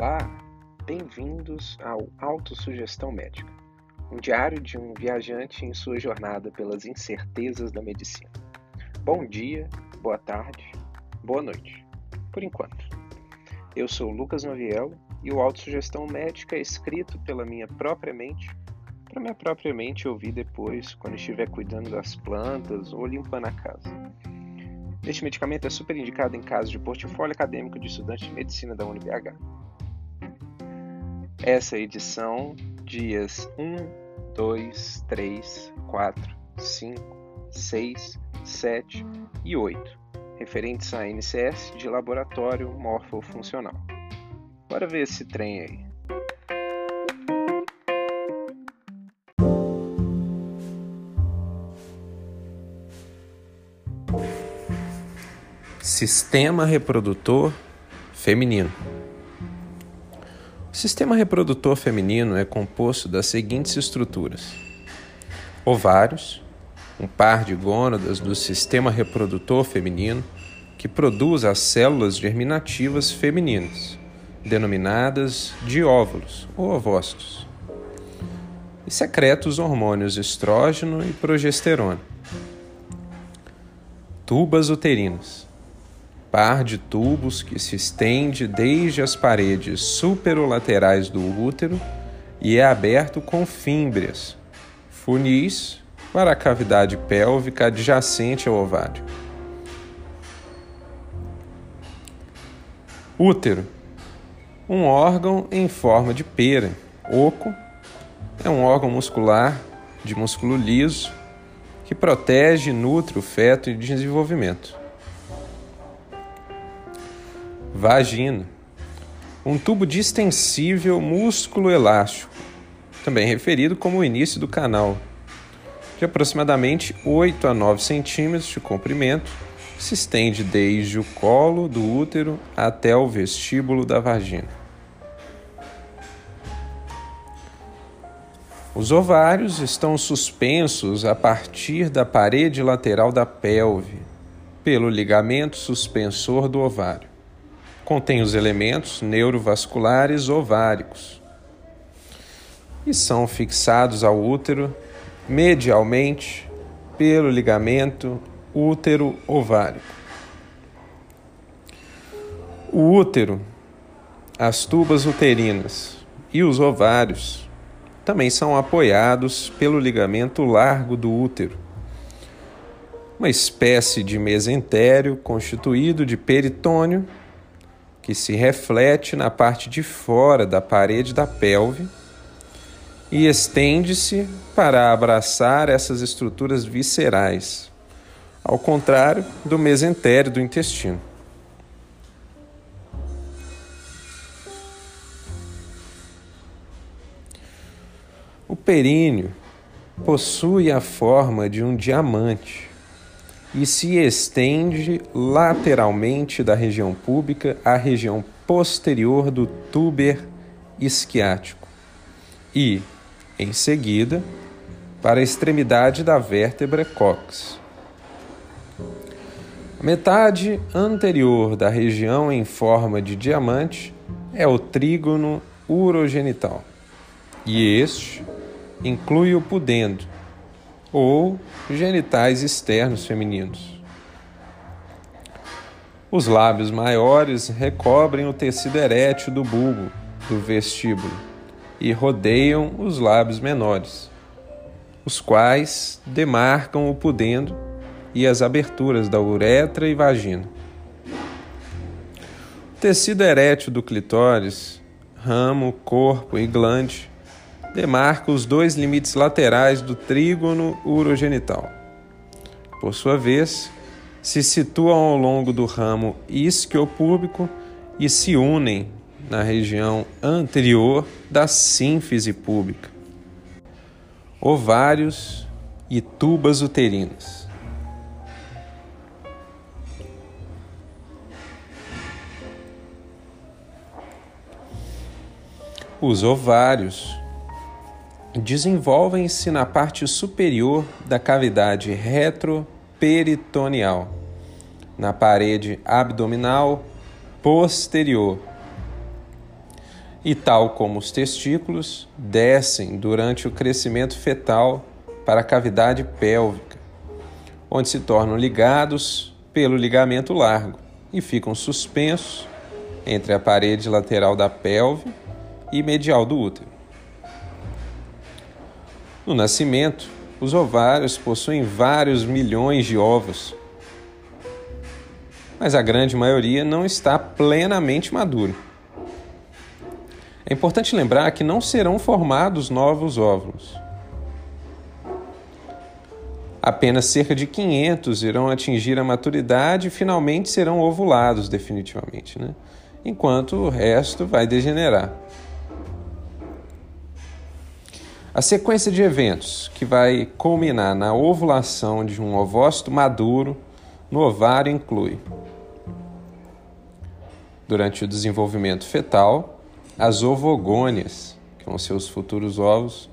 Olá, bem-vindos ao Autossugestão Médica, um diário de um viajante em sua jornada pelas incertezas da medicina. Bom dia, boa tarde, boa noite, por enquanto. Eu sou Lucas Noviel e o Autossugestão Médica é escrito pela minha própria mente, para minha própria mente ouvir depois, quando estiver cuidando das plantas ou limpando a casa. Este medicamento é super indicado em casos de portfólio acadêmico de estudante de medicina da UniBH. Essa edição dias 1, 2, 3, 4, 5, 6, 7 e 8, referentes a NCS de laboratório morfofuncional. Bora ver esse trem aí. Sistema reprodutor feminino. O sistema reprodutor feminino é composto das seguintes estruturas: ovários, um par de gônadas do sistema reprodutor feminino que produz as células germinativas femininas, denominadas de óvulos ou ovócitos, e secreta os hormônios estrógeno e progesterona. Tubas uterinas par de tubos que se estende desde as paredes superolaterais do útero e é aberto com fímbrias, funis para a cavidade pélvica adjacente ao ovário. Útero um órgão em forma de pera. Oco é um órgão muscular de músculo liso que protege e nutre o feto em desenvolvimento. Vagina. Um tubo distensível músculo elástico, também referido como o início do canal, de aproximadamente 8 a 9 centímetros de comprimento, se estende desde o colo do útero até o vestíbulo da vagina. Os ovários estão suspensos a partir da parede lateral da pelve, pelo ligamento suspensor do ovário contém os elementos neurovasculares ováricos e são fixados ao útero medialmente pelo ligamento útero-ovárico. O útero, as tubas uterinas e os ovários também são apoiados pelo ligamento largo do útero, uma espécie de mesentério constituído de peritônio que se reflete na parte de fora da parede da pelve e estende-se para abraçar essas estruturas viscerais, ao contrário do mesentério do intestino. O períneo possui a forma de um diamante e se estende lateralmente da região pública à região posterior do túber isquiático e, em seguida, para a extremidade da vértebra cox. A metade anterior da região em forma de diamante é o trígono urogenital, e este inclui o pudendo, ou genitais externos femininos. Os lábios maiores recobrem o tecido erétil do bulbo, do vestíbulo, e rodeiam os lábios menores, os quais demarcam o pudendo e as aberturas da uretra e vagina. O tecido erétil do clitóris, ramo, corpo e glande demarca os dois limites laterais do trígono urogenital. Por sua vez, se situam ao longo do ramo isquiopúbico e se unem na região anterior da sínfise pública. Ovários e tubas uterinas. Os ovários desenvolvem-se na parte superior da cavidade retroperitoneal, na parede abdominal posterior. e, tal como os testículos, descem durante o crescimento fetal para a cavidade pélvica, onde se tornam ligados pelo ligamento largo e ficam suspensos entre a parede lateral da pelve e medial do útero. No nascimento, os ovários possuem vários milhões de ovos, mas a grande maioria não está plenamente maduro. É importante lembrar que não serão formados novos óvulos. Apenas cerca de 500 irão atingir a maturidade e finalmente serão ovulados definitivamente, né? enquanto o resto vai degenerar. A sequência de eventos que vai culminar na ovulação de um ovócito maduro no ovário inclui durante o desenvolvimento fetal, as ovogônias, que são seus futuros ovos,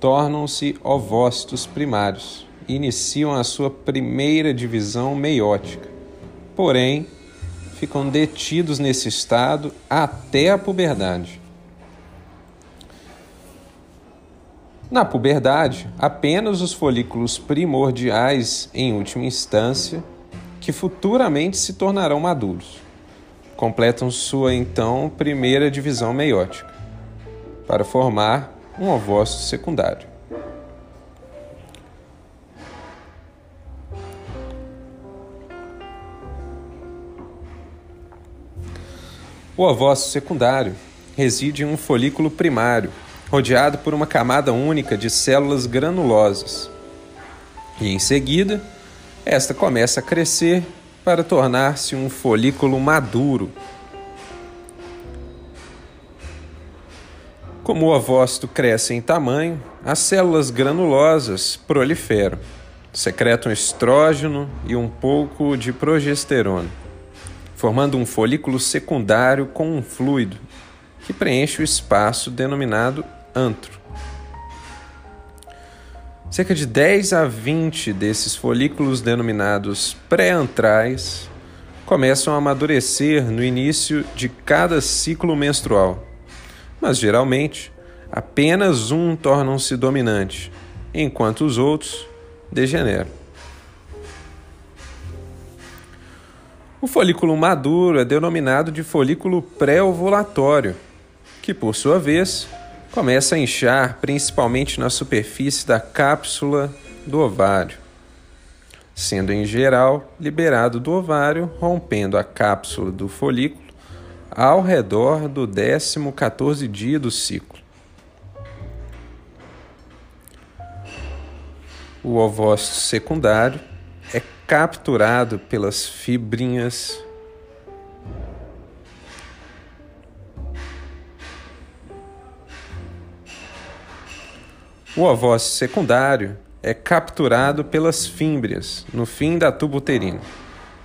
tornam-se ovócitos primários e iniciam a sua primeira divisão meiótica. Porém, ficam detidos nesse estado até a puberdade. Na puberdade, apenas os folículos primordiais, em última instância, que futuramente se tornarão maduros completam sua então primeira divisão meiótica, para formar um ovócito secundário. O ovócito secundário reside em um folículo primário, rodeado por uma camada única de células granulosas. E em seguida, esta começa a crescer para tornar-se um folículo maduro. Como o ovócito cresce em tamanho, as células granulosas proliferam, secretam estrógeno e um pouco de progesterona, formando um folículo secundário com um fluido que preenche o espaço denominado antro. Cerca de 10 a 20 desses folículos denominados pré-antrais começam a amadurecer no início de cada ciclo menstrual, mas geralmente apenas um tornam-se dominante, enquanto os outros degeneram. O folículo maduro é denominado de folículo pré-ovulatório, que por sua vez começa a inchar principalmente na superfície da cápsula do ovário, sendo em geral liberado do ovário, rompendo a cápsula do folículo ao redor do 14 14 dia do ciclo. O ovócito secundário é capturado pelas fibrinhas O ovócito secundário é capturado pelas fímbrias no fim da tuba uterina,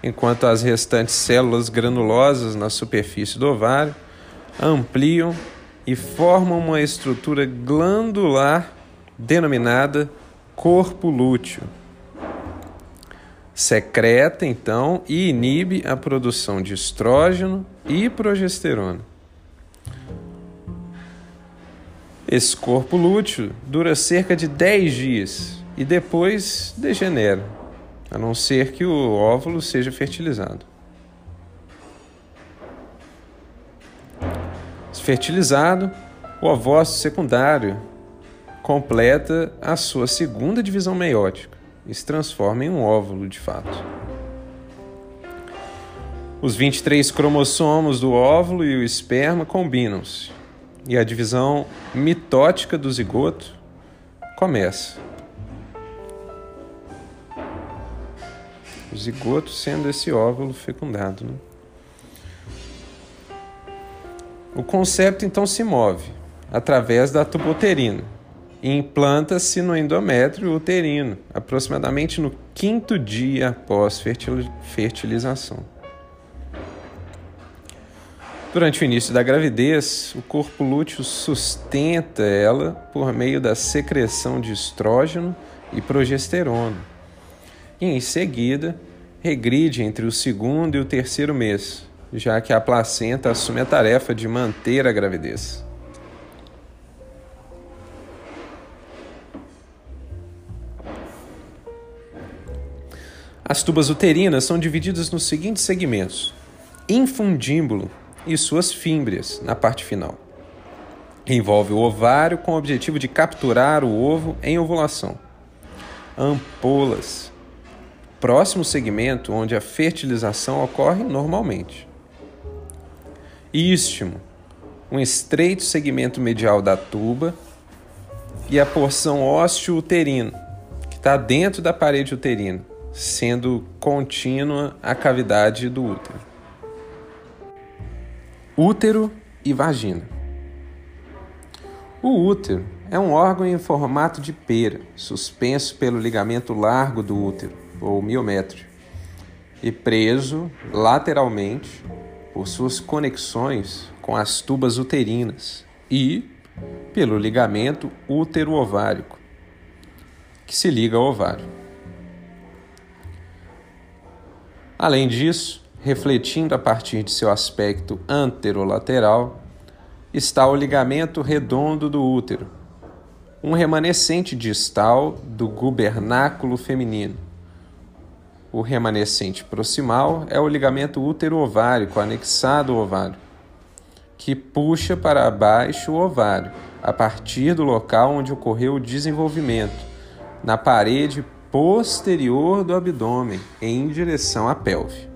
enquanto as restantes células granulosas na superfície do ovário ampliam e formam uma estrutura glandular denominada corpo lúteo. Secreta então e inibe a produção de estrógeno e progesterona. Esse corpo lúteo dura cerca de 10 dias e depois degenera, a não ser que o óvulo seja fertilizado. Se fertilizado, o ovócito secundário completa a sua segunda divisão meiótica e se transforma em um óvulo de fato. Os 23 cromossomos do óvulo e o esperma combinam-se e a divisão mitótica do zigoto começa. O zigoto sendo esse óvulo fecundado. Né? O concepto então se move através da tuboterina e implanta-se no endométrio uterino, aproximadamente no quinto dia após fertilização. Durante o início da gravidez, o corpo lúteo sustenta ela por meio da secreção de estrógeno e progesterona. E em seguida, regride entre o segundo e o terceiro mês, já que a placenta assume a tarefa de manter a gravidez. As tubas uterinas são divididas nos seguintes segmentos: infundíbulo e suas fímbrias na parte final. Envolve o ovário com o objetivo de capturar o ovo em ovulação. Ampolas. Próximo segmento onde a fertilização ocorre normalmente. Istmo. Um estreito segmento medial da tuba e a porção ósseo-uterina, que está dentro da parede uterina sendo contínua a cavidade do útero. Útero e vagina. O útero é um órgão em formato de pera, suspenso pelo ligamento largo do útero, ou miométrio, e preso lateralmente por suas conexões com as tubas uterinas e pelo ligamento útero-ovárico, que se liga ao ovário. Além disso, refletindo a partir de seu aspecto anterolateral, está o ligamento redondo do útero, um remanescente distal do gubernáculo feminino. O remanescente proximal é o ligamento útero-ovárico anexado ao ovário, que puxa para baixo o ovário, a partir do local onde ocorreu o desenvolvimento, na parede posterior do abdômen em direção à pelve.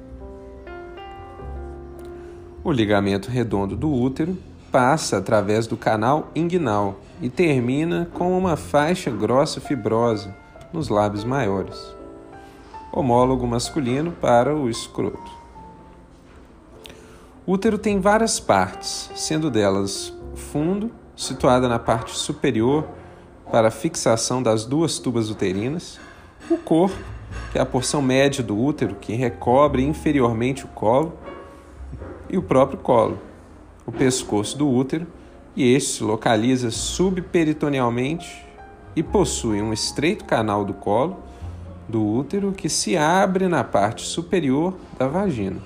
O ligamento redondo do útero passa através do canal inguinal e termina com uma faixa grossa fibrosa nos lábios maiores, homólogo masculino para o escroto. O útero tem várias partes, sendo delas fundo, situada na parte superior para fixação das duas tubas uterinas, o corpo, que é a porção média do útero que recobre inferiormente o colo, e o próprio colo, o pescoço do útero, e este se localiza subperitonealmente e possui um estreito canal do colo do útero que se abre na parte superior da vagina.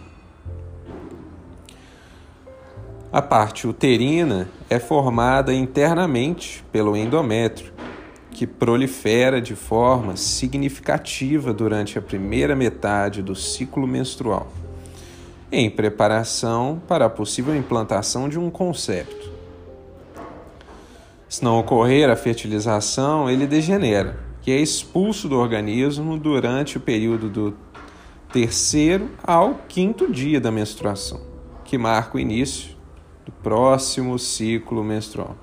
A parte uterina é formada internamente pelo endométrio, que prolifera de forma significativa durante a primeira metade do ciclo menstrual, em preparação para a possível implantação de um concepto. Se não ocorrer a fertilização, ele degenera, que é expulso do organismo durante o período do terceiro ao quinto dia da menstruação, que marca o início do próximo ciclo menstrual.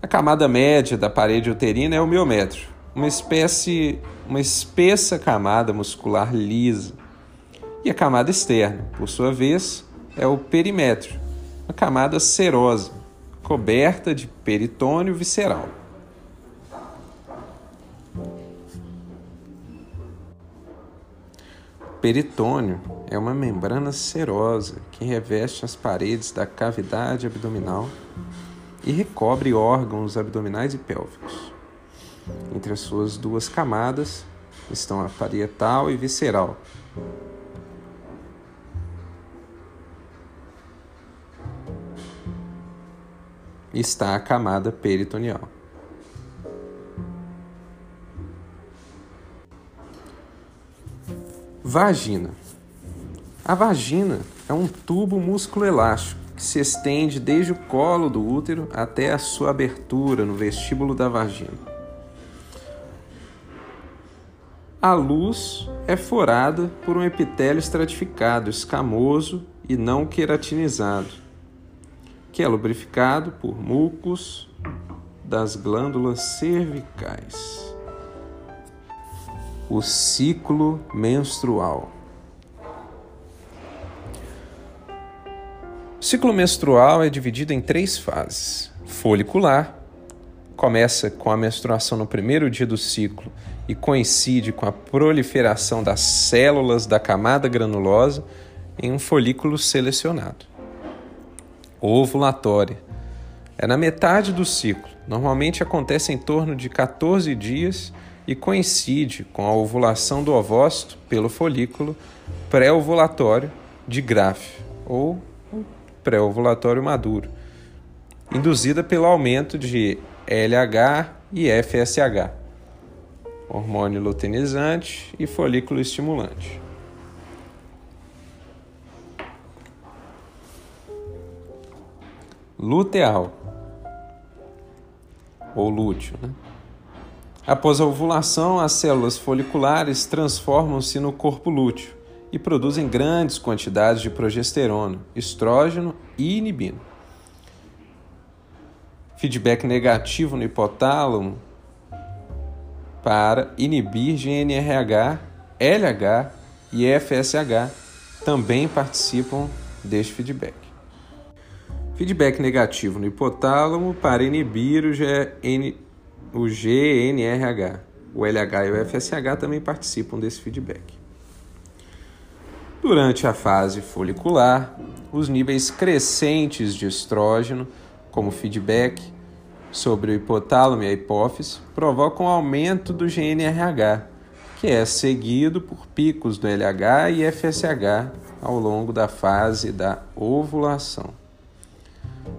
A camada média da parede uterina é o miométrio, uma espécie, uma espessa camada muscular lisa. E a camada externa, por sua vez, é o perimétrio, uma camada serosa, coberta de peritônio visceral. Peritônio é uma membrana serosa que reveste as paredes da cavidade abdominal e recobre órgãos abdominais e pélvicos. Entre as suas duas camadas estão a parietal e visceral. Está a camada peritoneal. Vagina. A vagina é um tubo músculo elástico que se estende desde o colo do útero até a sua abertura no vestíbulo da vagina. A luz é forada por um epitélio estratificado, escamoso e não queratinizado, que é lubrificado por mucos das glândulas cervicais. O ciclo menstrual. O ciclo menstrual é dividido em três fases. Folicular, começa com a menstruação no primeiro dia do ciclo e coincide com a proliferação das células da camada granulosa em um folículo selecionado. Ovulatória é na metade do ciclo, normalmente acontece em torno de 14 dias e coincide com a ovulação do ovócito pelo folículo pré-ovulatório de GRAF, ou pré-ovulatório maduro, induzida pelo aumento de LH e FSH, hormônio luteinizante e folículo estimulante. Luteal ou lúteo. Né? Após a ovulação, as células foliculares transformam-se no corpo lúteo e produzem grandes quantidades de progesterona, estrógeno e inibino. Feedback negativo no hipotálamo para inibir GNRH, LH e FSH também participam deste feedback. Feedback negativo no hipotálamo para inibir o, GN, o GNRH. O LH e o FSH também participam desse feedback. Durante a fase folicular, os níveis crescentes de estrógeno, como feedback sobre o hipotálamo e a hipófise, provocam aumento do GNRH, que é seguido por picos do LH e FSH ao longo da fase da ovulação.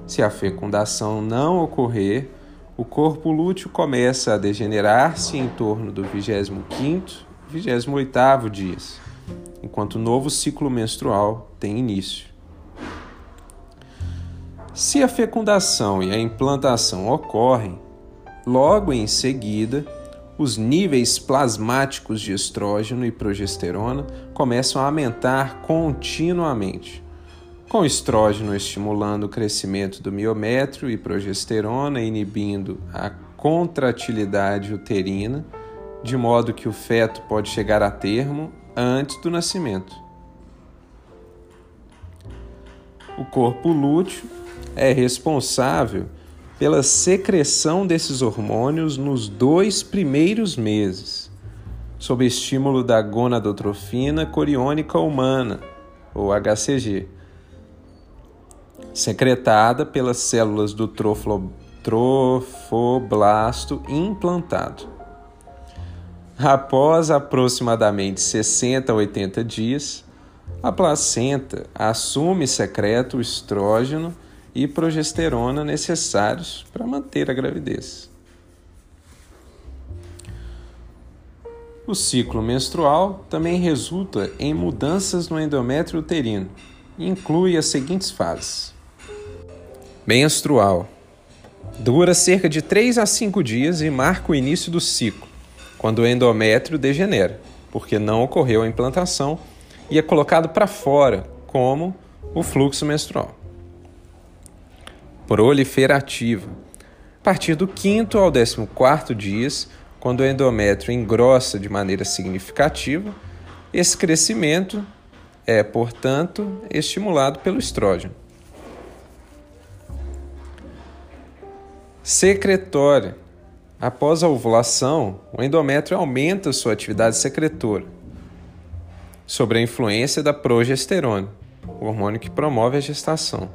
Se a fecundação não ocorrer, o corpo lúteo começa a degenerar-se em torno do 25º, 28º dias, enquanto o novo ciclo menstrual tem início. Se a fecundação e a implantação ocorrem, logo em seguida, os níveis plasmáticos de estrógeno e progesterona começam a aumentar continuamente com estrógeno estimulando o crescimento do miométrio e progesterona inibindo a contratilidade uterina, de modo que o feto pode chegar a termo antes do nascimento. O corpo lúteo é responsável pela secreção desses hormônios nos dois primeiros meses, sob estímulo da gonadotrofina coriônica humana, ou HCG secretada pelas células do trofoblasto implantado. Após aproximadamente 60 a 80 dias, a placenta assume secreta o estrógeno e progesterona necessários para manter a gravidez. O ciclo menstrual também resulta em mudanças no endométrio uterino e inclui as seguintes fases: menstrual. Dura cerca de 3 a 5 dias e marca o início do ciclo, quando o endométrio degenera, porque não ocorreu a implantação e é colocado para fora, como o fluxo menstrual. Proliferativa. A partir do quinto ao décimo quarto dias, quando o endométrio engrossa de maneira significativa, esse crescimento é, portanto, estimulado pelo estrógeno. Secretória. Após a ovulação, o endométrio aumenta sua atividade secretora sobre a influência da progesterona, o hormônio que promove a gestação.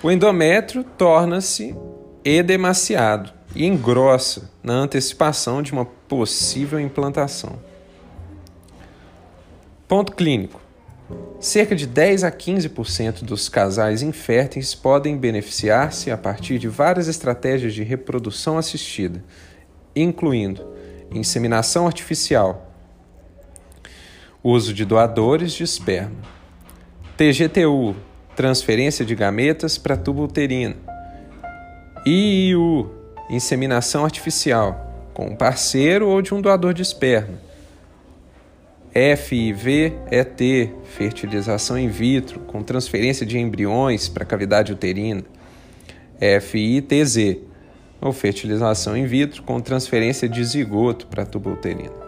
O endométrio torna-se edemaciado e engrossa na antecipação de uma possível implantação. Ponto clínico. Cerca de 10 a 15% dos casais inférteis podem beneficiar-se a partir de várias estratégias de reprodução assistida, incluindo inseminação artificial, uso de doadores de esperma, TGTU, transferência de gametas para tubo uterino, IIU, inseminação artificial, com um parceiro ou de um doador de esperma, FIV-ET, fertilização in vitro, com transferência de embriões para a cavidade uterina. FITZ, ou fertilização in vitro com transferência de zigoto para a tuba uterina.